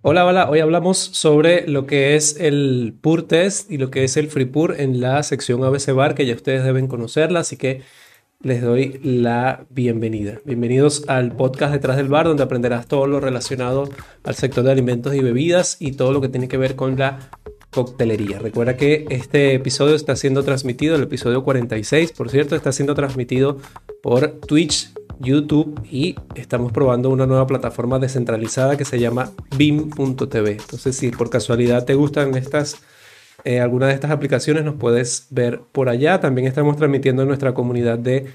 Hola, hola. Hoy hablamos sobre lo que es el Pur Test y lo que es el Free Pur en la sección ABC Bar, que ya ustedes deben conocerla, así que les doy la bienvenida. Bienvenidos al podcast Detrás del Bar, donde aprenderás todo lo relacionado al sector de alimentos y bebidas y todo lo que tiene que ver con la coctelería. Recuerda que este episodio está siendo transmitido, el episodio 46, por cierto, está siendo transmitido por Twitch YouTube y estamos probando una nueva plataforma descentralizada que se llama Beam.tv. Entonces, si por casualidad te gustan estas, eh, alguna de estas aplicaciones, nos puedes ver por allá. También estamos transmitiendo en nuestra comunidad de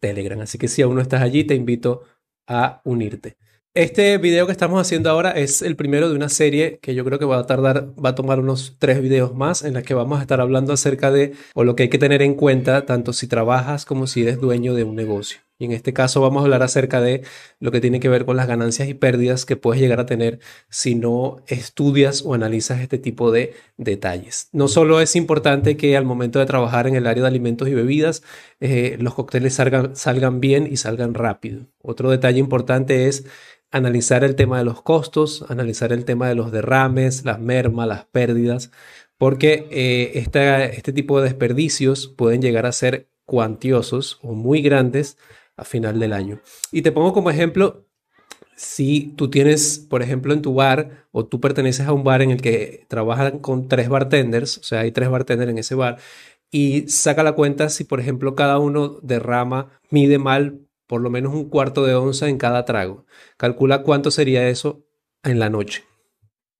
Telegram. Así que si aún no estás allí, te invito a unirte. Este video que estamos haciendo ahora es el primero de una serie que yo creo que va a tardar, va a tomar unos tres videos más en las que vamos a estar hablando acerca de o lo que hay que tener en cuenta tanto si trabajas como si eres dueño de un negocio. Y en este caso vamos a hablar acerca de lo que tiene que ver con las ganancias y pérdidas que puedes llegar a tener si no estudias o analizas este tipo de detalles. No solo es importante que al momento de trabajar en el área de alimentos y bebidas, eh, los cócteles salgan, salgan bien y salgan rápido. Otro detalle importante es analizar el tema de los costos, analizar el tema de los derrames, las mermas, las pérdidas, porque eh, este tipo de desperdicios pueden llegar a ser cuantiosos o muy grandes a final del año. Y te pongo como ejemplo, si tú tienes, por ejemplo, en tu bar o tú perteneces a un bar en el que trabajan con tres bartenders, o sea, hay tres bartenders en ese bar, y saca la cuenta si, por ejemplo, cada uno derrama, mide mal por lo menos un cuarto de onza en cada trago. Calcula cuánto sería eso en la noche.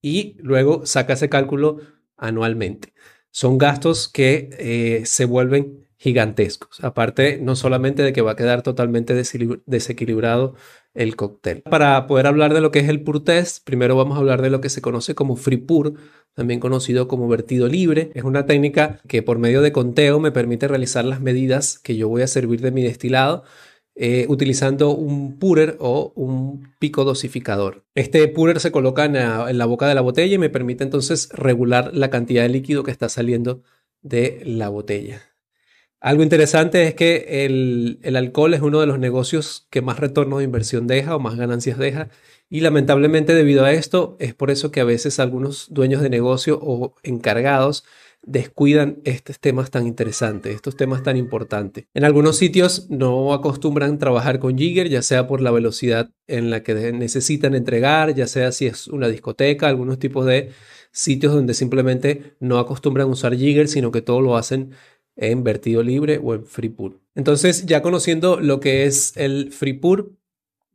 Y luego saca ese cálculo anualmente. Son gastos que eh, se vuelven gigantescos. Aparte, no solamente de que va a quedar totalmente desequilibrado el cóctel. Para poder hablar de lo que es el Pur Test, primero vamos a hablar de lo que se conoce como Free Pur, también conocido como vertido libre. Es una técnica que por medio de conteo me permite realizar las medidas que yo voy a servir de mi destilado. Eh, utilizando un purer o un pico dosificador. Este purer se coloca en la boca de la botella y me permite entonces regular la cantidad de líquido que está saliendo de la botella. Algo interesante es que el, alcohol es uno de los negocios que más retorno de inversión deja o más ganancias deja. Y lamentablemente debido a esto es por eso que a veces algunos dueños de negocio o encargados descuidan estos temas tan interesantes, estos temas tan importantes. En algunos sitios no acostumbran trabajar con Jigger, ya sea por la velocidad en la que necesitan entregar, ya sea si es una discoteca, algunos tipos de sitios donde simplemente no acostumbran usar Jigger, sino que todo lo hacen en vertido libre o en free pour. Entonces, ya conociendo lo que es el free pour,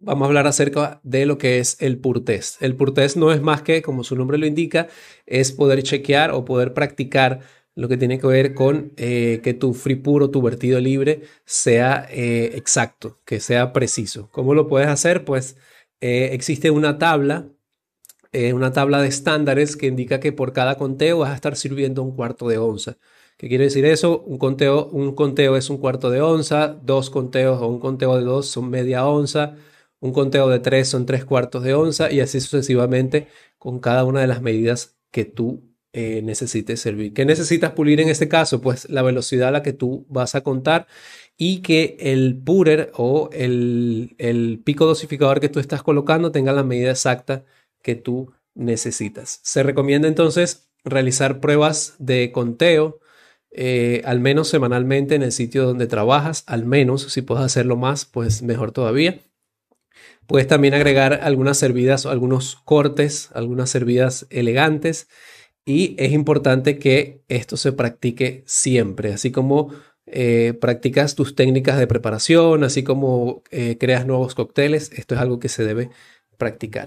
vamos a hablar acerca de lo que es el pur test. El pur test no es más que, como su nombre lo indica, es poder chequear o poder practicar lo que tiene que ver con eh, que tu free pour o tu vertido libre sea eh, exacto, que sea preciso. ¿Cómo lo puedes hacer? Pues eh, existe una tabla, una tabla de estándares que indica que por cada conteo vas a estar sirviendo un cuarto de onza. ¿Qué quiere decir eso? Un conteo, un conteo es un cuarto de onza, dos conteos o un conteo de dos son media onza, un conteo de tres son tres cuartos de onza y así sucesivamente con cada una de las medidas que tú eh, necesites servir. ¿Qué necesitas pulir en este caso? Pues la velocidad a la que tú vas a contar y que el purer o el, el pico dosificador que tú estás colocando tenga la medida exacta que tú necesitas. Se recomienda entonces realizar pruebas de conteo eh, al menos semanalmente en el sitio donde trabajas, al menos si puedes hacerlo más, pues mejor todavía. Puedes también agregar algunas servidas algunos cortes, algunas servidas elegantes y es importante que esto se practique siempre, así como eh, practicas tus técnicas de preparación, así como eh, creas nuevos cócteles, esto es algo que se debe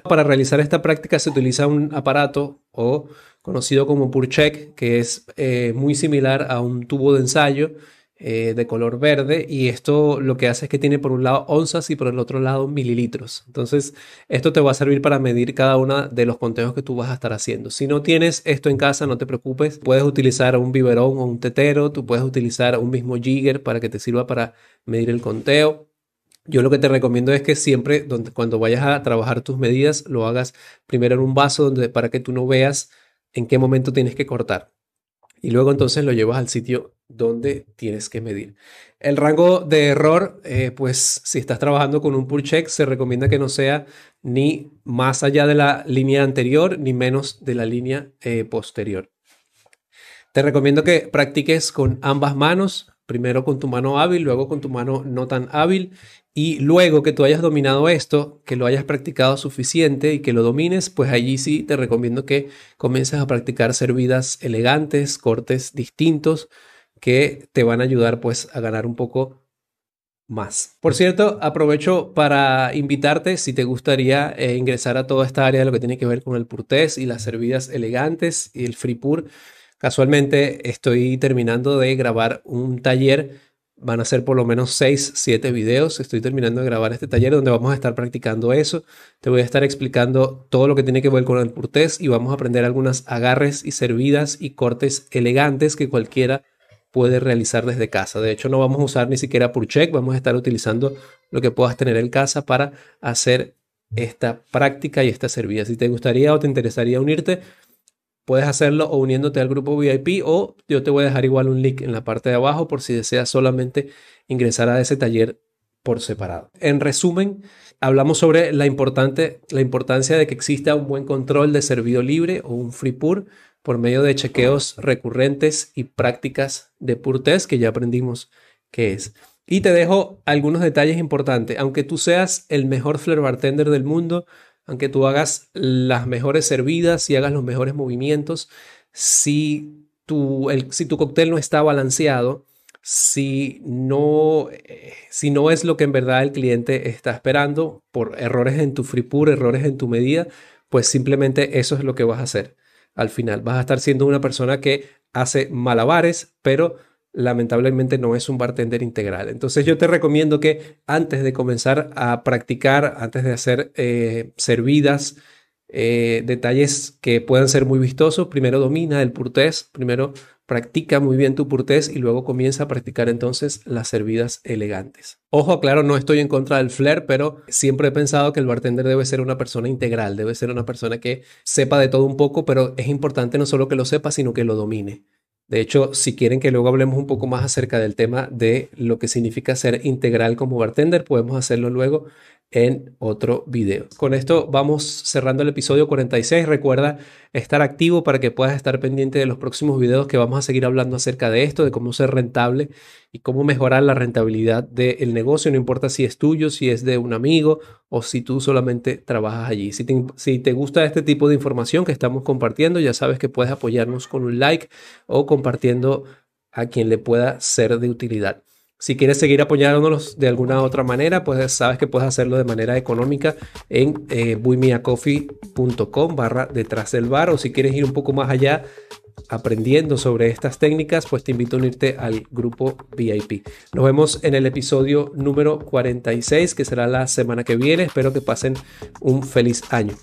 Para realizar esta práctica se utiliza un aparato o conocido como PurCheck, que es eh, muy similar a un tubo de ensayo eh, de color verde y esto lo que hace es que tiene por un lado onzas y por el otro lado mililitros. Entonces esto te va a servir para medir cada uno de los conteos que tú vas a estar haciendo. Si no tienes esto en casa, no te preocupes, puedes utilizar un biberón o un tetero, tú puedes utilizar un mismo jigger para que te sirva para medir el conteo. Yo lo que te recomiendo es que siempre cuando vayas a trabajar tus medidas lo hagas primero en un vaso donde, para que tú no veas en qué momento tienes que cortar. y luego entonces lo llevas al sitio donde tienes que medir. El rango de error, eh, pues si estás trabajando con un pull check, se recomienda que no sea ni más allá de la línea anterior ni menos de la línea eh, posterior. Te recomiendo que practiques con ambas manos, primero con tu mano hábil, luego con tu mano no tan hábil y luego que tú hayas dominado esto, que lo hayas practicado suficiente y que lo domines, pues allí sí te recomiendo que comiences a practicar servidas elegantes, cortes distintos que te van a ayudar pues a ganar un poco más. Por cierto, aprovecho para invitarte si te gustaría eh, ingresar a toda esta área de lo que tiene que ver con el purtés y las servidas elegantes y el free pur. Casualmente estoy terminando de grabar un taller Van a ser por lo menos 6, 7 videos. Estoy terminando de grabar este taller donde vamos a estar practicando eso. Te voy a estar explicando todo lo que tiene que ver con el purtés y vamos a aprender algunas agarres y servidas y cortes elegantes que cualquiera puede realizar desde casa. De hecho, no vamos a usar ni siquiera Purcheck, vamos a estar utilizando lo que puedas tener en casa para hacer esta práctica y esta servida. Si te gustaría o te interesaría unirte, Puedes hacerlo o uniéndote al grupo VIP o yo te voy a dejar igual un link en la parte de abajo por si deseas solamente ingresar a ese taller por separado. En resumen, hablamos sobre la, importante, la importancia de que exista un buen control de servido libre o un free pur por medio de chequeos recurrentes y prácticas de pur test que ya aprendimos qué es. Y te dejo algunos detalles importantes. Aunque tú seas el mejor flair bartender del mundo, aunque tú hagas las mejores servidas y hagas los mejores movimientos, si tu, el, si tu cóctel no está balanceado, si no, eh, si no es lo que en verdad el cliente está esperando por errores en tu free pour, errores en tu medida, pues simplemente eso es lo que vas a hacer. Al final vas a estar siendo una persona que hace malabares, pero lamentablemente no es un bartender integral. Entonces yo te recomiendo que antes de comenzar a practicar, antes de hacer eh, servidas, eh, detalles que puedan ser muy vistosos, primero domina el purtés, primero practica muy bien tu purtés y luego comienza a practicar entonces las servidas elegantes. Ojo, claro, no estoy en contra del flair, pero siempre he pensado que el bartender debe ser una persona integral, debe ser una persona que sepa de todo un poco, pero es importante no solo que lo sepa, sino que lo domine. De hecho, si quieren que luego hablemos un poco más acerca del tema de lo que significa ser integral como bartender, podemos hacerlo luego en otro video. Con esto vamos cerrando el episodio 46. Recuerda estar activo para que puedas estar pendiente de los próximos videos que vamos a seguir hablando acerca de esto, de cómo ser rentable y cómo mejorar la rentabilidad del negocio, no importa si es tuyo, si es de un amigo o si tú solamente trabajas allí. Si te, si te gusta este tipo de información que estamos compartiendo, ya sabes que puedes apoyarnos con un like o compartiendo a quien le pueda ser de utilidad. Si quieres seguir apoyándonos de alguna otra manera, pues sabes que puedes hacerlo de manera económica en eh, buimiacoffee.com barra detrás del bar o si quieres ir un poco más allá aprendiendo sobre estas técnicas, pues te invito a unirte al grupo VIP. Nos vemos en el episodio número 46 que será la semana que viene. Espero que pasen un feliz año.